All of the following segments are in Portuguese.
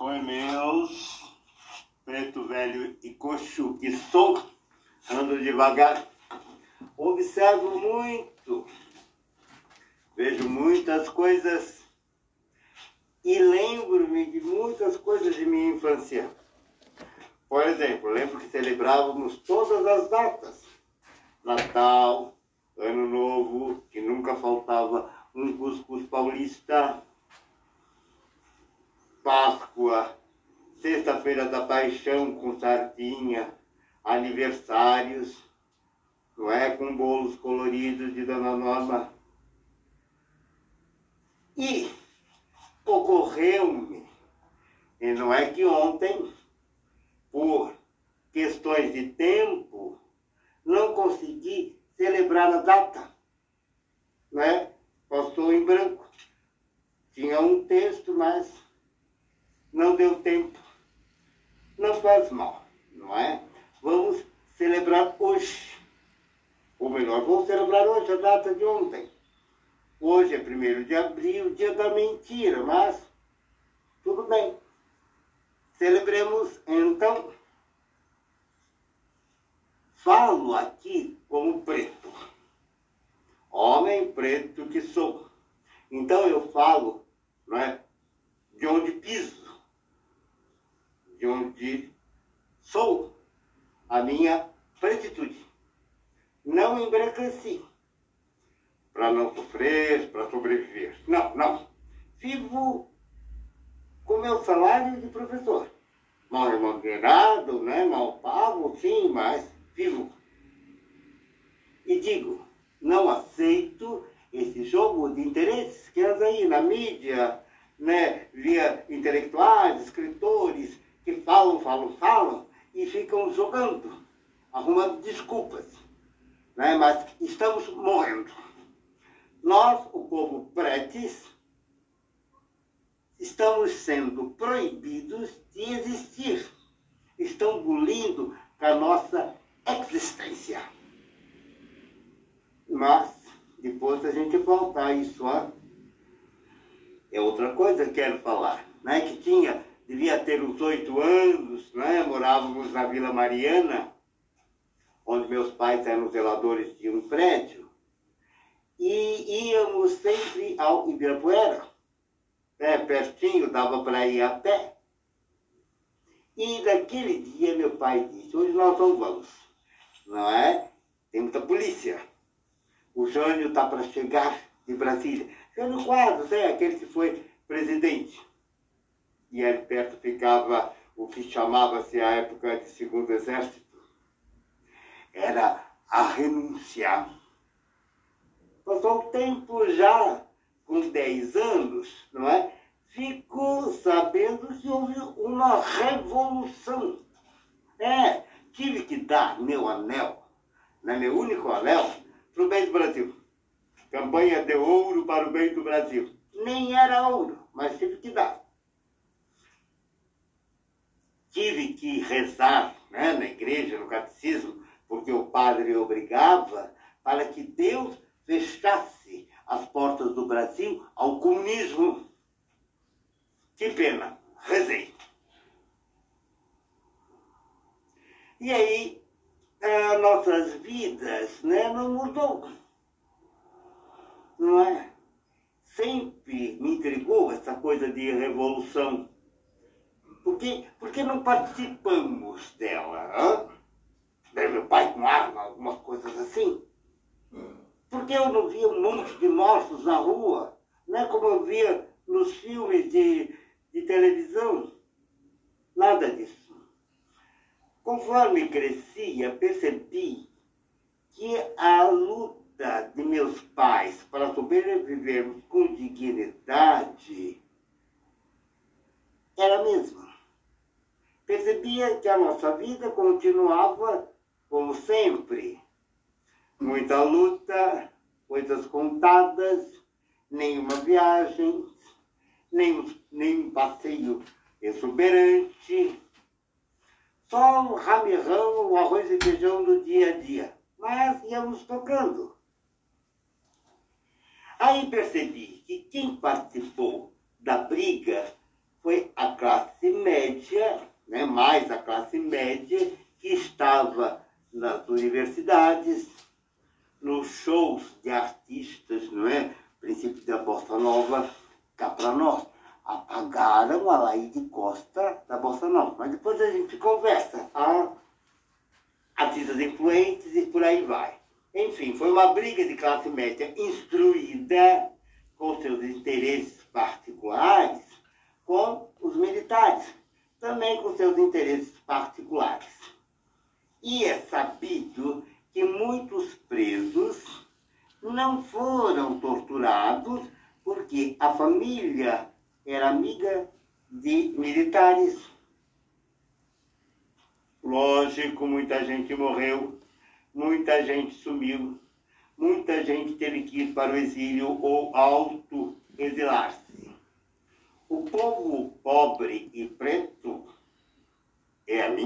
Oi, meus, preto velho e coxo que sou, ando devagar, observo muito, vejo muitas coisas e lembro-me de muitas coisas de minha infância. Por exemplo, lembro que celebrávamos todas as datas. Natal, Ano Novo, que nunca faltava um cuscuz paulista, Páscoa, Sexta-feira da Paixão com sardinha, aniversários, não é? Com bolos coloridos de Dona Norma. E ocorreu-me, e não é que ontem, por questões de tempo, não consegui celebrar a data, né? Passou em branco. Tinha um texto, mas não deu tempo. Não faz mal, não é? Vamos celebrar hoje. Ou melhor, vamos celebrar hoje a data de ontem. Hoje é 1 de abril, dia da mentira, mas tudo bem. Celebremos então. Falo aqui como preto. Homem preto que sou. Então eu falo, não é? De onde piso de onde sou, a minha plenitude. Não embranqueci para não sofrer, para sobreviver. Não, não. Vivo com meu salário de professor. Mal remunerado, né? mal pago, sim, mas vivo. E digo, não aceito esse jogo de interesses que anda aí na mídia, né? via intelectuais, escritores, que falam, falam, falam e ficam jogando, arrumando desculpas. Né? Mas estamos morrendo. Nós, o povo pretes, estamos sendo proibidos de existir. Estão bulindo com a nossa existência. Mas, depois a gente voltar isso, ó, é outra coisa que quero falar. Né? Que tinha devia ter uns oito anos, né? morávamos na Vila Mariana, onde meus pais eram zeladores de um prédio, e íamos sempre ao Ibirapuera, né? pertinho, dava para ir a pé. E naquele dia meu pai disse, hoje nós não vamos, não é? Tem muita polícia. O Jânio está para chegar de Brasília. Jânio Quadros, é aquele que foi presidente e ali perto ficava o que chamava-se a época de Segundo Exército. Era a renúncia. Passou um tempo já, com 10 anos, não é? Ficou sabendo que houve uma revolução. É, tive que dar meu anel, né, meu único anel, para o bem do Brasil. Campanha de ouro para o bem do Brasil. Nem era ouro, mas tive que dar tive que rezar né, na igreja, no catecismo, porque o padre obrigava para que Deus fechasse as portas do Brasil ao comunismo. Que pena, rezei. E aí, as nossas vidas né, não mudou. Não é? Sempre me intrigou essa coisa de revolução por que, por que não participamos dela? Hã? Meu pai com arma, algumas coisas assim. Por que eu não via um monte de mortos na rua? Não é como eu via nos filmes de, de televisão? Nada disso. Conforme crescia, percebi que a luta de meus pais para sobrevivermos com dignidade era a mesma percebia que a nossa vida continuava como sempre. Muita luta, coisas contadas, nenhuma viagem, nenhum, nenhum passeio exuberante, só um ramirrão, o arroz e feijão do dia a dia. Mas íamos tocando. Aí percebi que quem participou da briga foi a classe mais a classe média que estava nas universidades, nos shows de artistas, não é? Princípio da Bossa Nova, cá para nós. Apagaram a Laíde Costa da Bossa Nova. Mas depois a gente conversa. Ah, artistas influentes e por aí vai. Enfim, foi uma briga de classe média instruída com seus interesses particulares com os militares, também com seus interesses particulares. E é sabido que muitos presos não foram torturados porque a família era amiga de militares. Lógico, muita gente morreu, muita gente sumiu, muita gente teve que ir para o exílio ou auto-exilar-se. O povo pobre e preto,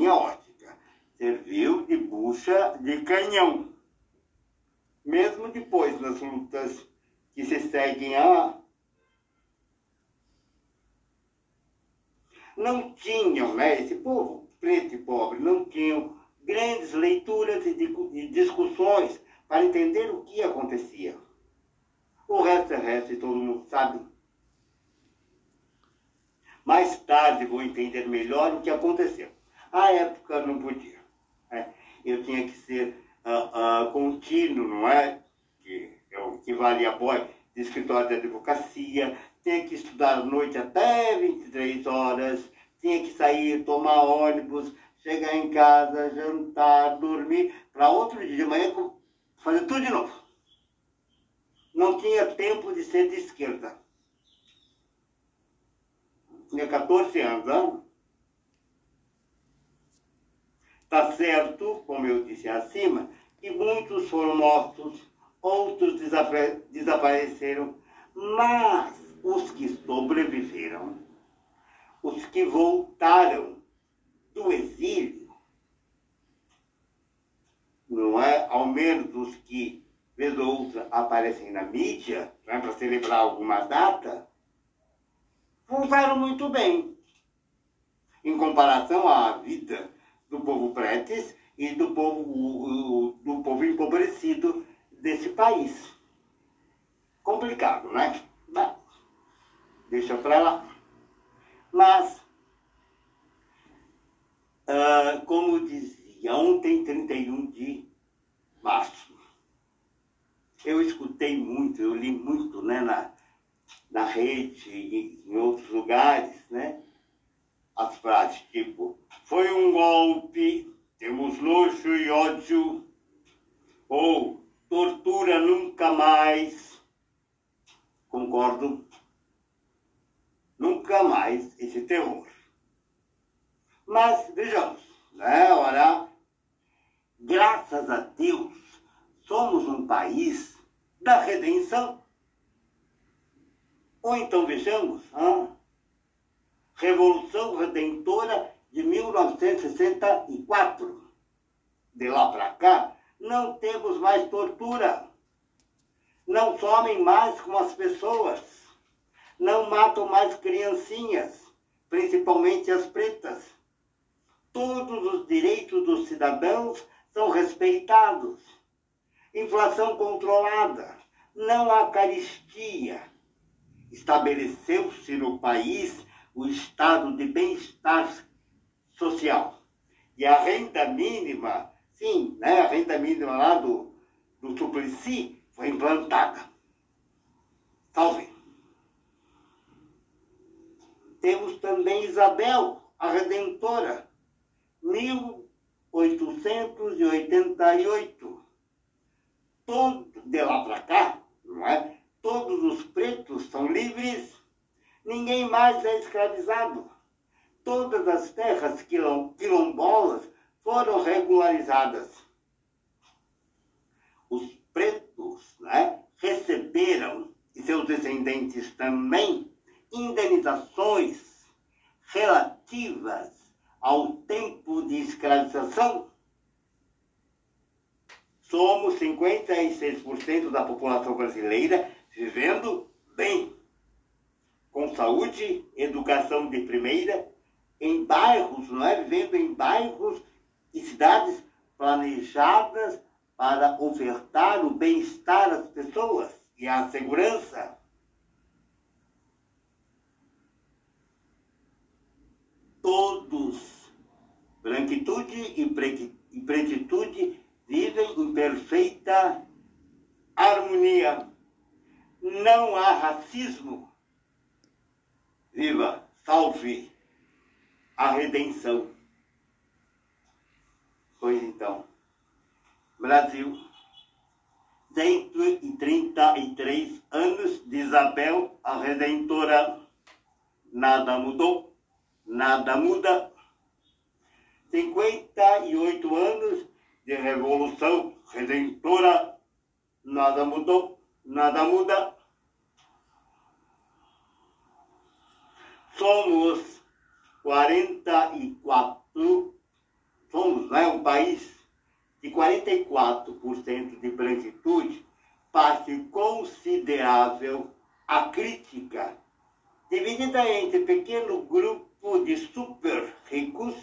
ótica, serviu de bucha de canhão. Mesmo depois nas lutas que se seguem a não tinham, né, esse povo preto e pobre, não tinham grandes leituras e discussões para entender o que acontecia. O resto é resto e todo mundo sabe. Mais tarde vou entender melhor o que aconteceu. À época não podia. Né? Eu tinha que ser uh, uh, contínuo, não é? Que é o que valia a boy de escritório de advocacia, tinha que estudar à noite até 23 horas, tinha que sair, tomar ônibus, chegar em casa, jantar, dormir, para outro dia de manhã fazer tudo de novo. Não tinha tempo de ser de esquerda. Tinha 14 anos, não? Está certo, como eu disse acima, que muitos foram mortos, outros desapare desapareceram, mas os que sobreviveram, os que voltaram do exílio, não é? Ao menos os que, vez ou outra, aparecem na mídia, né, para celebrar alguma data, voltaram muito bem. Em comparação à vida do povo pretes e do povo, do povo empobrecido desse país. Complicado, né? Deixa para lá. Mas, uh, como dizia, ontem, 31 de março, eu escutei muito, eu li muito né, na, na rede e em outros lugares, né? As frases tipo, foi um golpe, temos luxo e ódio, ou tortura nunca mais. Concordo? Nunca mais esse terror. Mas, vejamos, né? Olha, graças a Deus, somos um país da redenção. Ou então vejamos, hein? Revolução Redentora de 1964. De lá para cá, não temos mais tortura. Não somem mais com as pessoas. Não matam mais criancinhas, principalmente as pretas. Todos os direitos dos cidadãos são respeitados. Inflação controlada, não há caristia. Estabeleceu-se no país o estado de bem-estar social. E a renda mínima, sim, né, a renda mínima lá do, do Suplicy foi implantada. Salve. Temos também Isabel, a Redentora, mil 888. Todo, de lá para cá, não é? Todos os pretos são livres, ninguém mais é escravizado. Todas as terras quilombolas foram regularizadas. Os pretos né, receberam, e seus descendentes também, indenizações relativas ao tempo de escravização, somos 56% da população brasileira vivendo bem, com saúde, educação de primeira em bairros, não é? Vivendo em bairros e cidades planejadas para ofertar o bem-estar às pessoas e a segurança. Todos, branquitude e pretitude, vivem em perfeita harmonia. Não há racismo. Viva, salve a redenção. Pois então, Brasil, 133 anos de Isabel a Redentora. Nada mudou, nada muda. 58 anos de Revolução Redentora. Nada mudou, nada muda. Somos 44, somos né, um país de 44% de branquitude, parte considerável a crítica, dividida entre pequeno grupo de super ricos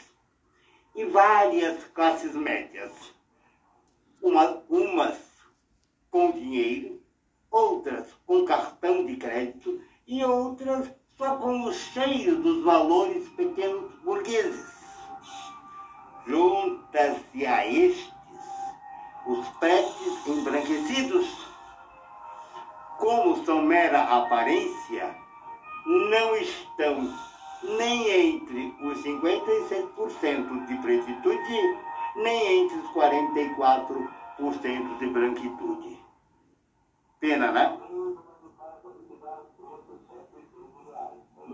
e várias classes médias. Uma, umas com dinheiro, outras com cartão de crédito e outras só com o cheiro dos valores pequenos burgueses. Junta-se a estes os pretes embranquecidos, como são mera aparência, não estão nem entre os 57% de pretitude, nem entre os 44% de branquitude. Pena, né?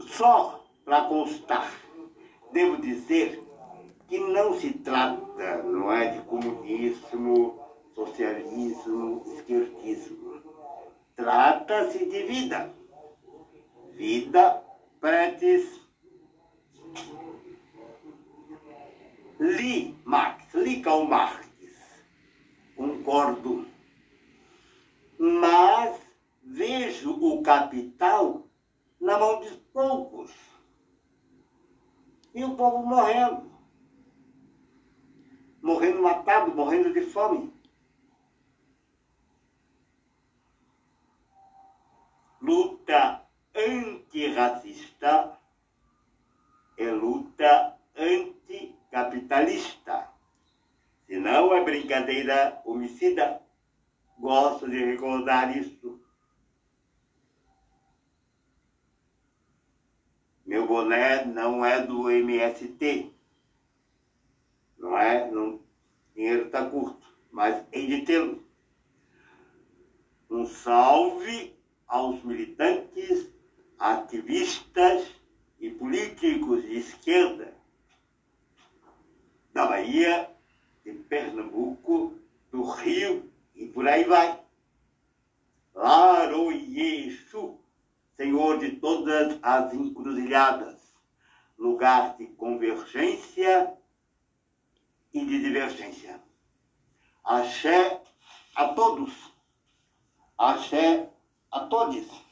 Só para constar, devo dizer que não se trata, não é, de comunismo, socialismo, esquerdismo. Trata-se de vida. Vida pretes. Li Marx, li Karl Marx. Concordo. Mas vejo o capital na mão de poucos. E o povo morrendo. Morrendo matado, morrendo de fome. Luta antirracista é luta anticapitalista. Se não é brincadeira homicida, gosto de recordar isso. Meu boné não é do MST. Não é? Não, dinheiro está curto, mas hei de tê-lo. Um salve aos militantes, ativistas e políticos de esquerda da Bahia, de Pernambuco, do Rio e por aí vai. Laroyexu Senhor de todas as encruzilhadas, lugar de convergência e de divergência. Axé a todos, axé a todos.